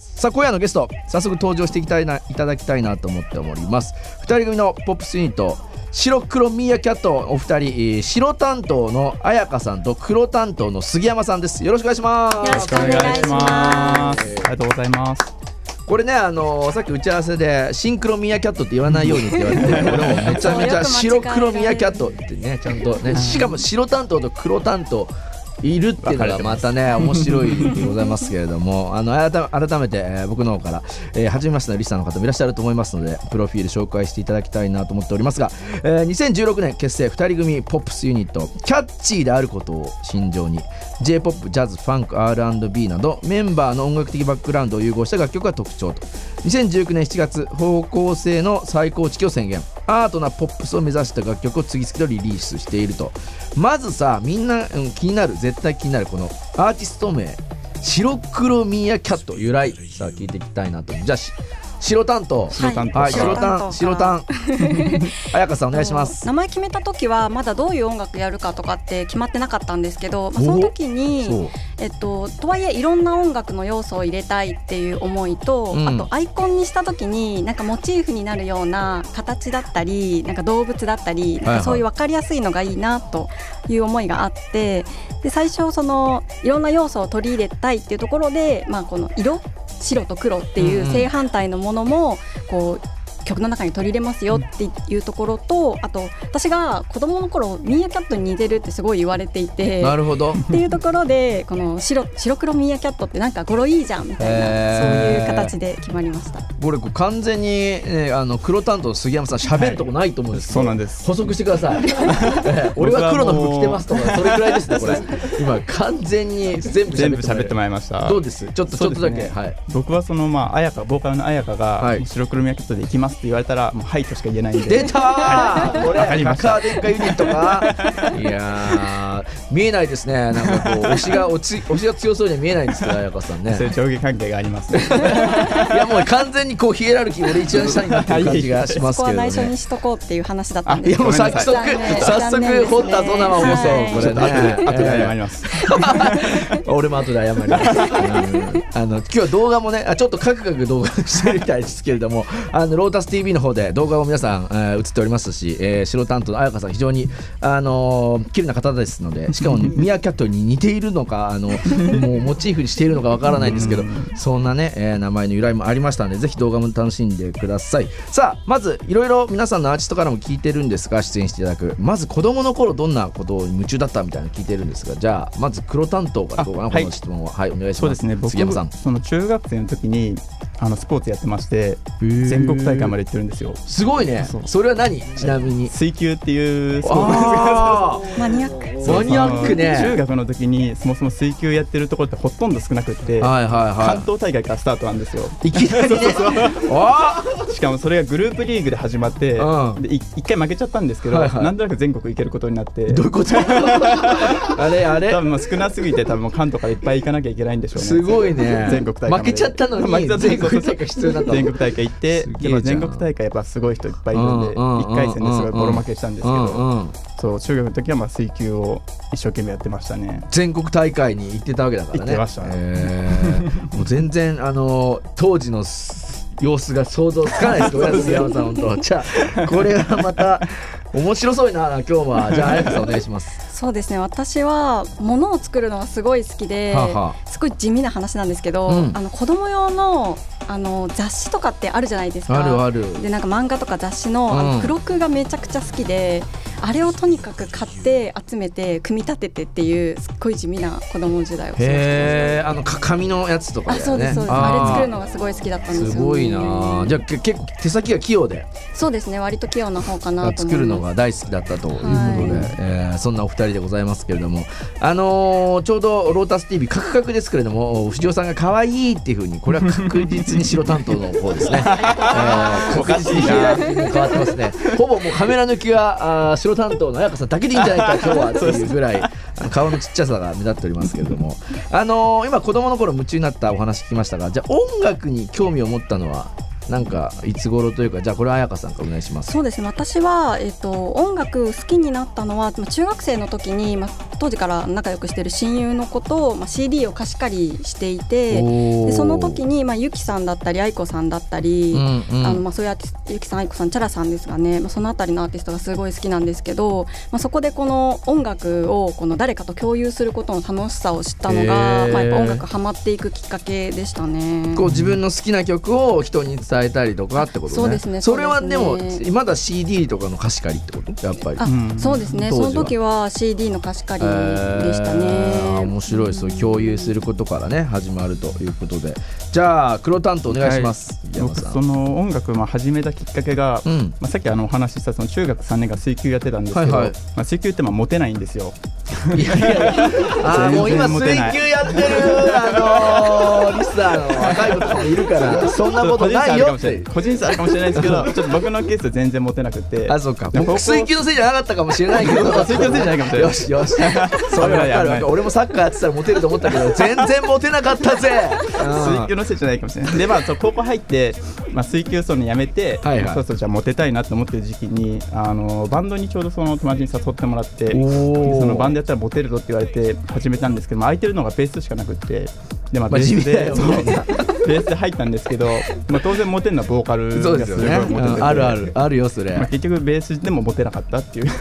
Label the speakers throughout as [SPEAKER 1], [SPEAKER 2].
[SPEAKER 1] さあ今夜のゲスト早速登場していきたいないただきたいなと思っております2人組のポップスユニット白黒ミーアキャットお二人、えー白担当の彩香さんと黒担当の杉山さんですよろしくお願いします
[SPEAKER 2] よろしくお願いします。ありがとうございます。
[SPEAKER 1] これねあのーさっき打ち合わせでシンクロミーアキャットって言わないようにって言われて俺もめちゃめちゃ白黒ミーアキャットってねちゃんとねしかも白担当と黒担当いるっていうのがまたね面白いでございますけれども あの改め改めて、えー僕の方から、えー初めましてのリスナーの方もいらっしゃると思いますのでプロフィール紹介していただきたいなと思っておりますが、えー2016年結成2人組ポップスユニットキャッチーであることを心情に J−POP ジャズファンク R&B などメンバーの音楽的バックグラウンドを融合した楽曲が特徴と。2019年7月方向性の再構築を宣言アートなポップスを目指した楽曲を次々とリリースしていると。まずさみんな、うん気になる絶対気になるこのアーティスト名白黒ミーアキャット由来。さあ聞いていきたいなと。思うじゃあ白担当。
[SPEAKER 2] 白担当。
[SPEAKER 1] はい白
[SPEAKER 2] 白
[SPEAKER 1] 担白担。彩 香さんお願いします。
[SPEAKER 3] 名前決めた時はまだどういう音楽やるかとかって決まってなかったんですけど、まあ、
[SPEAKER 1] お
[SPEAKER 3] その時に、えっと、とはいえいろんな音楽の要素を入れたいっていう思いと、
[SPEAKER 1] うん。
[SPEAKER 3] あとアイコンにした時になんかモチーフになるような形だったりなんか動物だったりなんかそういう分かりやすいのがいいなという思いがあってで最初そのいろんな要素を取り入れたいっていうところで、まあ、この色白と黒っていう正反対のものもこう曲の中に取り入れますよっていうところとあと私が子供の頃ミーアキャットに似てるってすごい言われていて
[SPEAKER 1] なるほど。
[SPEAKER 3] っていうところでこの白白黒ミーアキャットってなんか語呂いいじゃんみたいなそういう形で決まりました。
[SPEAKER 1] これ完全に、ね、あの黒担当の杉山さん喋るとこないと思うんですけど、
[SPEAKER 2] そうなんです。
[SPEAKER 1] 補足してください。え え俺は黒の服着てますとかそれくらいですねこれ。今完全に全部
[SPEAKER 2] 全部喋ってまいりました。
[SPEAKER 1] どうです？ちょっとちょっとだけ、はい。
[SPEAKER 2] 僕はそのまあ彩香ボーカルの彩香
[SPEAKER 1] はい。
[SPEAKER 2] が白黒ミヤキャットで行きますって言われたらもうはいとしか言えないんで。
[SPEAKER 1] 出たーこれ
[SPEAKER 2] わかりました。
[SPEAKER 1] カー電化ユニットか。いやー見えないですね。なんかこう推しが推し 推しが強そうには見えないんですけど彩香さんね。
[SPEAKER 2] そういう上下関係があります。
[SPEAKER 1] いやもう完全にこうヒエラルキー俺一番下になってる感じがしますけれどね。
[SPEAKER 3] は内緒にしとこうってい。う話だったん
[SPEAKER 1] いやもう早速早速掘ったぞ生放送
[SPEAKER 3] はい
[SPEAKER 1] これね
[SPEAKER 2] 後で謝ります。
[SPEAKER 1] 俺も後で謝ります。うん。あの今日は動画もねあちょっとカクカク動画してるみたいですけれどもあのロータス TV の方で動画を皆さん、えー映っておりますし、えー、白担当の彩香さん非常にあのー綺麗な方ですのでしかも ミアキャットに似ているのかあのもうモチーフにしているのかわからないんですけどそんなね、えー名前の由来もありましたのでぜひ動画も楽しんでください。さあまずいろいろ皆さんのアーティストからも聞いてるんですが出演していただく。まず子供の頃どんなことに夢中だったみたいなの聞いてるんですがじゃあまず黒担当からどうかな
[SPEAKER 2] あ
[SPEAKER 1] この質問ははいお願いします。
[SPEAKER 2] そうですね。僕
[SPEAKER 1] 杉山さん。
[SPEAKER 2] その中学生の時にあのスポーツやってまして全国大会まで行ってるんですよ。
[SPEAKER 1] すごいね。
[SPEAKER 2] そう。
[SPEAKER 1] それは何？ちなみに。
[SPEAKER 2] 水球っていうスポーツ。
[SPEAKER 1] あ
[SPEAKER 3] マニアック。
[SPEAKER 1] ーマニアックね。
[SPEAKER 2] 中学の時にそもそも水球やってるところってほとんど少なくって、
[SPEAKER 1] はいはい
[SPEAKER 2] 関
[SPEAKER 1] は
[SPEAKER 2] 東大会からスタートなんですよ。
[SPEAKER 1] いいきなりね。あ
[SPEAKER 2] しかもそれがグループリーグで始まって、
[SPEAKER 1] うん。
[SPEAKER 2] でい一回負けちゃったんですけど、
[SPEAKER 1] はいはい。
[SPEAKER 2] なんとなく全国行けることになって。
[SPEAKER 1] ーどういうこと？あれあれ？
[SPEAKER 2] 多分少なすぎて多分もう関東からいっぱい行かなきゃいけないんでしょうね。
[SPEAKER 1] すごいね。
[SPEAKER 2] 全国大会
[SPEAKER 1] 負けちゃったのに 全国大会必要になっ
[SPEAKER 2] 全国大会行ってでも全国大会やっぱすごい人いっぱいいるんで
[SPEAKER 1] うんうん
[SPEAKER 2] 1回戦ですごいボロ負けしたんですけ
[SPEAKER 1] うん
[SPEAKER 2] ど
[SPEAKER 1] うん。
[SPEAKER 2] そう中学の時はまあ水球を一生懸命やってましたね。
[SPEAKER 1] 全国大会に行ってたわけだからね。
[SPEAKER 2] 行ってましたね。
[SPEAKER 1] えーもう全然あの当時の様子が想像つかないですごめんなさい杉山さん本当 じゃあこれはまた面白そうな今日はじゃあ彩香さんお願いします。
[SPEAKER 3] そうですね。私は物を作るのがすごい好きで、
[SPEAKER 1] はあは
[SPEAKER 3] すごい地味な話なんですけど、
[SPEAKER 1] うん。
[SPEAKER 3] あの子供用のあの雑誌とかってあるじゃないですか。
[SPEAKER 1] あるある。
[SPEAKER 3] でなんか漫画とか雑誌の,、あ
[SPEAKER 1] うん。
[SPEAKER 3] の付録がめちゃくちゃ好きであれをとにかく買って集めて組み立ててっていうすっごい地味な子供時代を過ごしてました。
[SPEAKER 1] へえあのか紙のやつとか
[SPEAKER 3] あ
[SPEAKER 1] だよね。
[SPEAKER 3] そうですそうです。
[SPEAKER 1] ー。
[SPEAKER 3] あれ作るのがすごい好きだったんですよ、ね、
[SPEAKER 1] すごいなじゃあけ結構手先が器用で。
[SPEAKER 3] そうですね割と器用な方かなと思います。
[SPEAKER 1] 作るのが大好きだったということで、
[SPEAKER 3] はい
[SPEAKER 1] えーそんなお二人でございますけれども、あのーちょうどロータス TV カクカクですけれども藤尾さんが可愛いっていうふうにこれは確実に白担当の方ですね、えー、確実に変わってますね。ほぼもうカメラ抜きはあー白担当の彩香さんだけでいいんじゃないか今日はっていうぐらいあの顔のちっちゃさが目立っておりますけれども。あのー今子供の頃夢中になったお話聞きましたがじゃあ音楽に興味を持ったのはいなんかいつ頃というかじゃあこれ彩香さんからお願いします。
[SPEAKER 3] そうですね。私は、えーと、音楽好きになったのは、まあ、中学生の時に、まあ、当時から仲良くしてる親友の子と、まあ、CD を貸し借りしていてでその時に、まあ、ゆきさんだったり愛子さんだったり、うんうん、あのまあ、そういうアーティストゆきさん愛子さんチャラさんですがね、まあ、その辺りのアーティストがすごい好きなんですけど、まあ、そこでこの音楽をこの誰かと共有することの楽しさを知ったのが、まあ、やっぱ音楽ハマっていくきっかけでしたね。
[SPEAKER 1] こう自分の好きな曲を人に伝えたりとかってことね。
[SPEAKER 3] そうですね。
[SPEAKER 1] それはでもまだ CD とかの貸し借りってこと？やっぱり。
[SPEAKER 3] そうですね。その時は CD の貸し借りでしたね。
[SPEAKER 1] 面白い。そう共有することからね始まるということで。じゃあ黒担当お願いします。
[SPEAKER 2] はい、僕その音楽まあ始めたきっかけが、うん、まあさっきあのお話ししたその中学3年が水球やってたんですけど、はいはい、まあ水球ってまあモテないんですよ。
[SPEAKER 1] いやいやあもう今水球やってるスナーの若い子とかもいるからそんなことないよって。
[SPEAKER 2] 個人差あるかもしれないですけどちょっと僕のケース全然モテなくて。
[SPEAKER 1] あそうか。水球のせいじゃなかったかもしれないけど。
[SPEAKER 2] 水球のせいじゃないかもしれない
[SPEAKER 1] よしよし。それ分かる俺もサッカーやってたらモテると思ったけど全然モテなかったぜ。
[SPEAKER 2] 水球のせいじゃないかもしれない。でまあそう高校入って、まあ、水球そのやめて、はいはい、そうそうじゃモテたいなと思ってる時期にあのバンドにちょうどその友達に誘ってもらってそのバンドやったらモテるぞって言われて始めたんですけど、まあ、空いてるのがベースしかなくてで、まあ、ベースで、ベースで入ったんですけど、まあ、当然モテるのはボーカルがすごいモテてて、
[SPEAKER 1] ね、あるあるあるよそれ、まあ、
[SPEAKER 2] 結局ベースでもモテなかったっていう。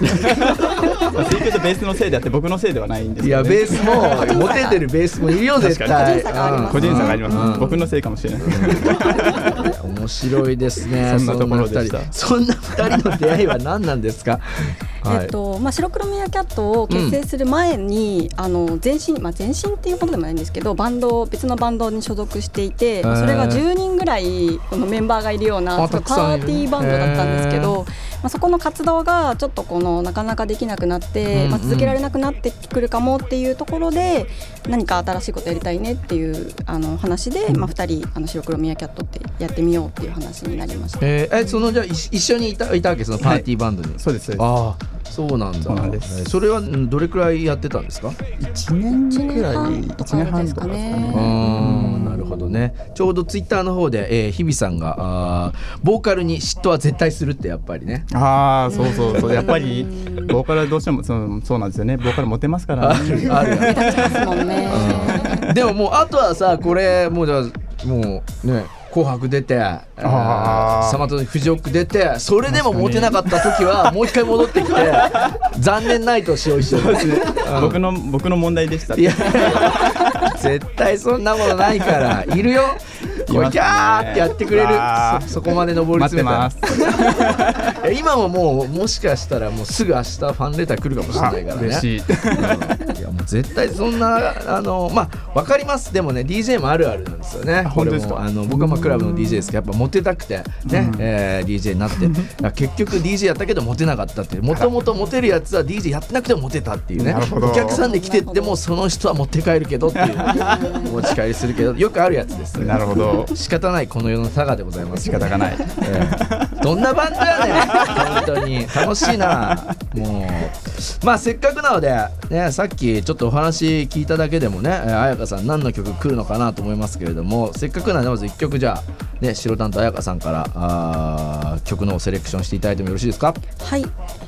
[SPEAKER 2] まあ水球とベースのせいであって僕のせいではないんです
[SPEAKER 1] けど、ね、いやベースもモテてるベースもいるよ絶対。
[SPEAKER 2] 個人差があります、うん、僕のせいかもしれない。
[SPEAKER 1] 面白いですね。
[SPEAKER 2] そんなところで
[SPEAKER 1] した。そんな二人の出会いは何なんですか？
[SPEAKER 3] えっとまあ、白黒ミアキャットを結成する前に、うん、あの前身、まあ、前身っていうことでもないんですけどバンド別のバンドに所属していて、それが10人ぐらいこのメンバーがいるようなパーティーバンドだったんですけど、まあ、そこの活動がちょっとこのなかなかできなくなって、まあ、続けられなくなってくるかもっていうところで何か新しいことやりたいねっていうあの話で、まあ、2人あの白黒ミアキャットってやってみようっていう話になりました。
[SPEAKER 1] えー、えそのじゃあ一緒にいたいたわけ？そのパーティーバンドに、はい、
[SPEAKER 2] そうです。
[SPEAKER 1] ああそうなんだ。なんです。それはどれくらいやってたんですか
[SPEAKER 2] ？1年くらい1年半とかですかね。
[SPEAKER 1] なるほどね。ちょうどツイッターの方で、えー、日比さんがあボーカルに嫉妬は絶対するってやっぱりね。
[SPEAKER 2] ああそうそうそう。やっぱりボーカルはどうしてもそうそうなんですよね。ボーカルモテますからね。ある
[SPEAKER 3] あ
[SPEAKER 1] るでももうあとはさこれもうじゃもうね紅白出てサマトフジオック出てそれでもモテなかった時はもう一回戻ってきて 残念ないとしよう一緒
[SPEAKER 2] 僕の僕の問題でした。
[SPEAKER 1] いや絶対そんなことないから。いるよこうギャーってやってくれる。そそこまで上り詰めた 今ももうもしかしたらもうすぐ明日ファンレター来るかもしれないからね。
[SPEAKER 2] 嬉しい、い
[SPEAKER 1] やもう絶対そんなあのまあ分かります。でもね DJ もあるあるなんですよね。
[SPEAKER 2] 本当ですか？
[SPEAKER 1] あの僕はまあクラブの DJ ですけどやっぱモテたくてね、うん、えー、DJ になって。結局 DJ やったけどモテなかったっていう。もともとモテるやつは DJ やってなくてもモテたっていうね。お客さんで来てってもその人は持って帰るけどっていう。持ち帰りするけど。よくあるやつです
[SPEAKER 2] なるほど
[SPEAKER 1] 仕方ないこの世の差がでございます。
[SPEAKER 2] 仕方がない、え
[SPEAKER 1] ー、どんなバンドやねん。本当に。楽しいな。もう。まあせっかくなので、ね、さっきちょっとお話聞いただけでもね彩香さん何の曲来るのかなと思いますけれどもせっかくなのでまず1曲じゃあね、白担当彩香さんからあ曲のセレクションしていただいてもよろしいですか？
[SPEAKER 3] はい、えっ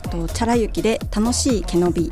[SPEAKER 3] と、チャラユキで楽しい毛伸び